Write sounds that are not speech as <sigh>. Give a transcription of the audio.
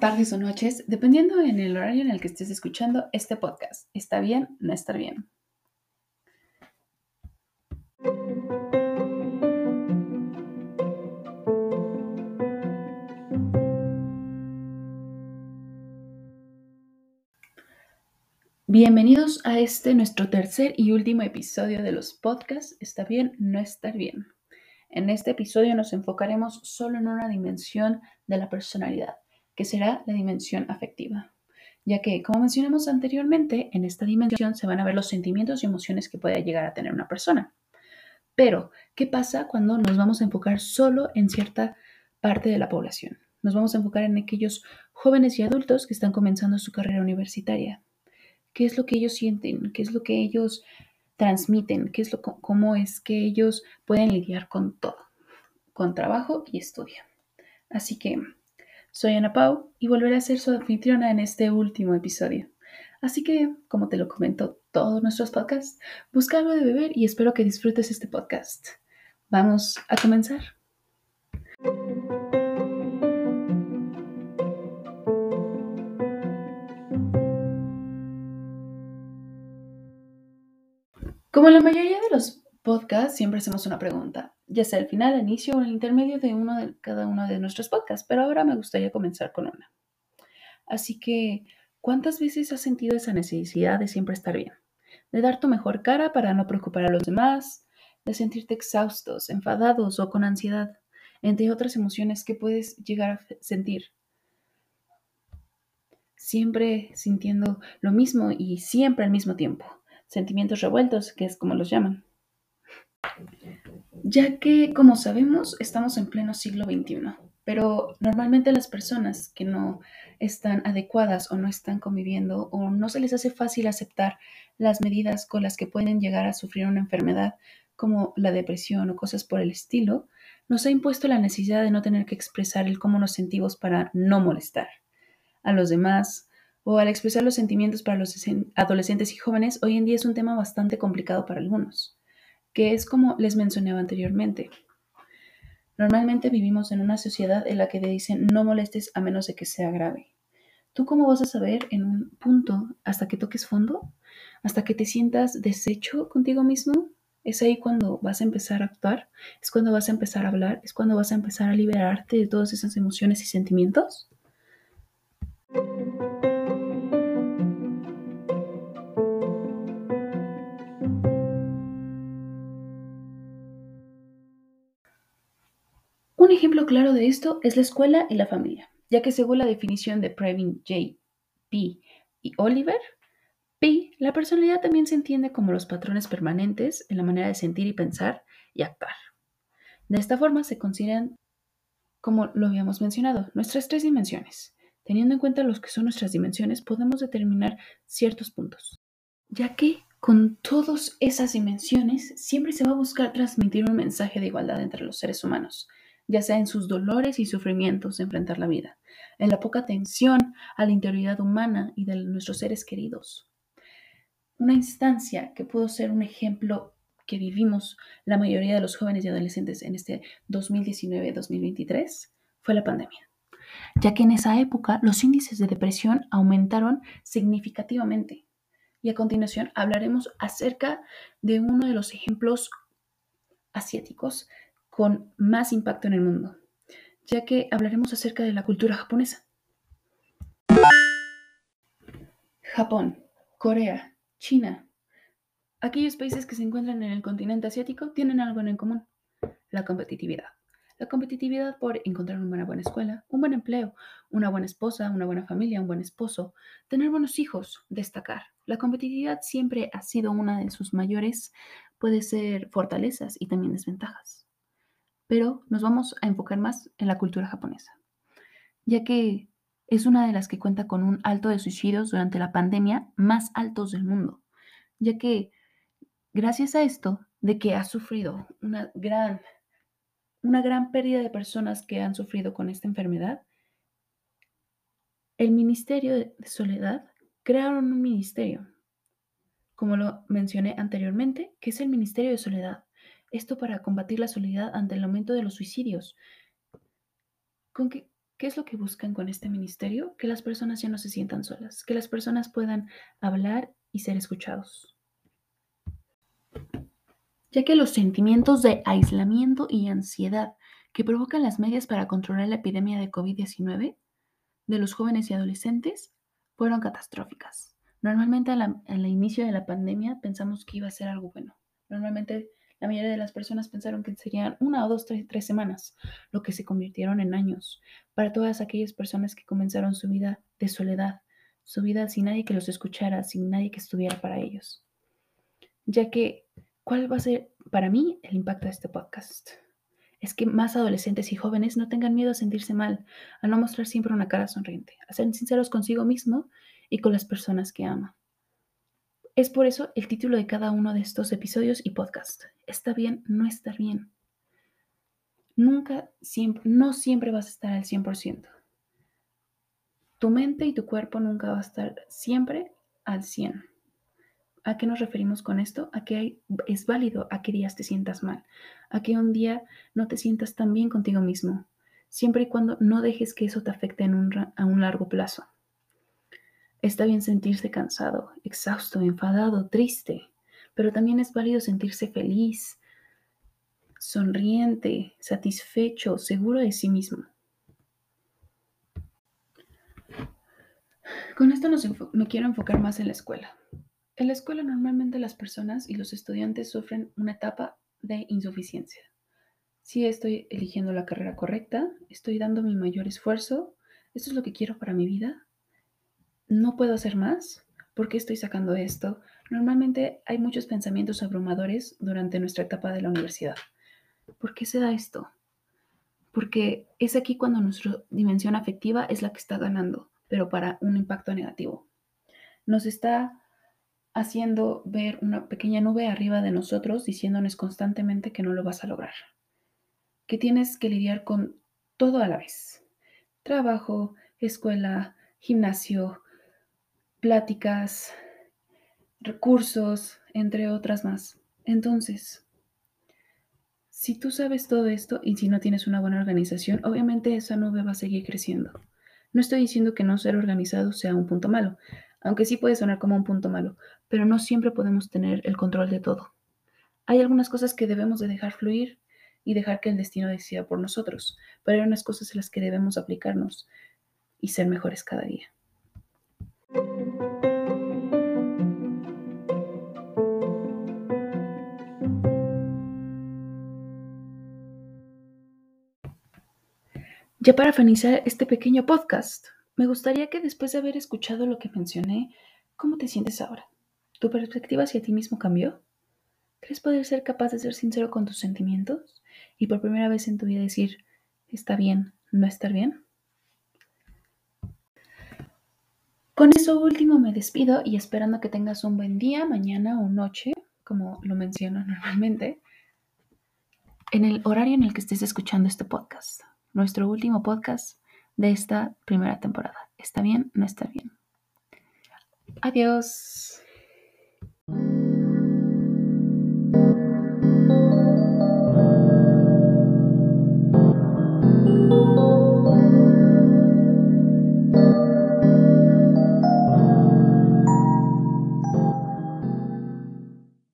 Tardes o noches, dependiendo en el horario en el que estés escuchando este podcast. ¿Está bien? No estar bien. Bienvenidos a este nuestro tercer y último episodio de los podcasts ¿Está bien? No estar bien. En este episodio nos enfocaremos solo en una dimensión de la personalidad, que será la dimensión afectiva, ya que, como mencionamos anteriormente, en esta dimensión se van a ver los sentimientos y emociones que puede llegar a tener una persona. Pero, ¿qué pasa cuando nos vamos a enfocar solo en cierta parte de la población? Nos vamos a enfocar en aquellos jóvenes y adultos que están comenzando su carrera universitaria. ¿Qué es lo que ellos sienten? ¿Qué es lo que ellos transmiten, qué es lo, cómo es que ellos pueden lidiar con todo, con trabajo y estudio. Así que soy Ana Pau y volveré a ser su anfitriona en este último episodio. Así que, como te lo comento todos nuestros podcasts, busca algo de beber y espero que disfrutes este podcast. Vamos a comenzar. Como la mayoría de los podcasts, siempre hacemos una pregunta, ya sea al final, al inicio o al intermedio de uno de cada uno de nuestros podcasts, pero ahora me gustaría comenzar con una. Así que, ¿cuántas veces has sentido esa necesidad de siempre estar bien? De dar tu mejor cara para no preocupar a los demás, de sentirte exhaustos, enfadados o con ansiedad, entre otras emociones que puedes llegar a sentir. Siempre sintiendo lo mismo y siempre al mismo tiempo sentimientos revueltos, que es como los llaman. Ya que, como sabemos, estamos en pleno siglo XXI, pero normalmente las personas que no están adecuadas o no están conviviendo o no se les hace fácil aceptar las medidas con las que pueden llegar a sufrir una enfermedad como la depresión o cosas por el estilo, nos ha impuesto la necesidad de no tener que expresar el cómo nos sentimos para no molestar a los demás, o al expresar los sentimientos para los adolescentes y jóvenes, hoy en día es un tema bastante complicado para algunos, que es como les mencionaba anteriormente. Normalmente vivimos en una sociedad en la que te dicen no molestes a menos de que sea grave. ¿Tú cómo vas a saber en un punto hasta que toques fondo? ¿Hasta que te sientas deshecho contigo mismo? Es ahí cuando vas a empezar a actuar, es cuando vas a empezar a hablar, es cuando vas a empezar a liberarte de todas esas emociones y sentimientos. Un ejemplo claro de esto es la escuela y la familia, ya que según la definición de Previn J. P. y Oliver, P. la personalidad también se entiende como los patrones permanentes en la manera de sentir y pensar y actuar. De esta forma se consideran, como lo habíamos mencionado, nuestras tres dimensiones. Teniendo en cuenta los que son nuestras dimensiones, podemos determinar ciertos puntos, ya que con todas esas dimensiones siempre se va a buscar transmitir un mensaje de igualdad entre los seres humanos, ya sea en sus dolores y sufrimientos de enfrentar la vida, en la poca atención a la interioridad humana y de nuestros seres queridos. Una instancia que pudo ser un ejemplo que vivimos la mayoría de los jóvenes y adolescentes en este 2019-2023 fue la pandemia, ya que en esa época los índices de depresión aumentaron significativamente. Y a continuación hablaremos acerca de uno de los ejemplos asiáticos con más impacto en el mundo, ya que hablaremos acerca de la cultura japonesa. Japón, Corea, China. Aquellos países que se encuentran en el continente asiático tienen algo en común, la competitividad. La competitividad por encontrar una buena escuela, un buen empleo, una buena esposa, una buena familia, un buen esposo, tener buenos hijos, destacar. La competitividad siempre ha sido una de sus mayores, puede ser fortalezas y también desventajas pero nos vamos a enfocar más en la cultura japonesa, ya que es una de las que cuenta con un alto de suicidios durante la pandemia más altos del mundo, ya que gracias a esto de que ha sufrido una gran, una gran pérdida de personas que han sufrido con esta enfermedad, el Ministerio de Soledad crearon un ministerio, como lo mencioné anteriormente, que es el Ministerio de Soledad, esto para combatir la soledad ante el aumento de los suicidios. ¿Con qué, ¿Qué es lo que buscan con este ministerio? Que las personas ya no se sientan solas, que las personas puedan hablar y ser escuchados. Ya que los sentimientos de aislamiento y ansiedad que provocan las medias para controlar la epidemia de COVID-19 de los jóvenes y adolescentes fueron catastróficas. Normalmente al, inicio de la pandemia pensamos que iba a ser algo bueno. Normalmente la mayoría de las personas pensaron que serían una o dos, tres, tres semanas, lo que se convirtieron en años para todas aquellas personas que comenzaron su vida de soledad, su vida sin nadie que los escuchara, sin nadie que estuviera para ellos. Ya que, ¿cuál va a ser para mí el impacto de este podcast? Es que más adolescentes y jóvenes no tengan miedo a sentirse mal, a no mostrar siempre una cara sonriente, a ser sinceros consigo mismo y con las personas que aman. Es por eso el título de cada uno de estos episodios y podcast. Está bien no estar bien. Nunca, no siempre vas a estar al 100%. Tu mente y tu cuerpo nunca va a estar siempre al 100%. ¿A qué nos referimos con esto? A que es válido a que días te sientas mal, a que un día no te sientas tan bien contigo mismo, siempre y cuando no dejes que eso te afecte en a un largo plazo. Está bien sentirse cansado, exhausto, enfadado, triste, pero también es válido sentirse feliz, sonriente, satisfecho, seguro de sí mismo. Con esto me quiero enfocar más en la escuela. En la escuela normalmente las personas y los estudiantes sufren una etapa de insuficiencia. Si estoy eligiendo la carrera correcta, estoy dando mi mayor esfuerzo, esto es lo que quiero para mi vida, no puedo hacer más, ¿por qué estoy sacando esto? Normalmente hay muchos pensamientos abrumadores durante nuestra etapa de la universidad. ¿Por qué se da esto? Porque es aquí cuando nuestra dimensión afectiva es la que está ganando, pero para un impacto negativo. Nos está haciendo ver una pequeña nube arriba de nosotros diciéndonos constantemente que no lo vas a lograr, que tienes que lidiar con todo a la vez. Trabajo, escuela, gimnasio, pláticas, recursos, entre otras más. Entonces, si tú sabes todo esto y si no tienes una buena organización, obviamente esa nube va a seguir creciendo. No estoy diciendo que no ser organizado sea un punto malo, aunque sí puede sonar como un punto malo, pero no siempre podemos tener el control de todo. Hay algunas cosas que debemos de dejar fluir y dejar que el destino decida por nosotros, pero hay unas cosas en las que debemos aplicarnos y ser mejores cada día. Ya para finalizar este pequeño podcast, me gustaría que después de haber escuchado lo que mencioné, ¿cómo te sientes ahora? ¿Tu perspectiva hacia ti mismo cambió? ¿Crees poder ser capaz de ser sincero con tus sentimientos y por primera vez en tu vida decir, está bien, no estar bien? Con eso último me despido y esperando que tengas un buen día, mañana o noche, como lo menciono <laughs> normalmente, en el horario en el que estés escuchando este podcast, nuestro último podcast de esta primera temporada. ¿Está bien? ¿No está bien? Adiós.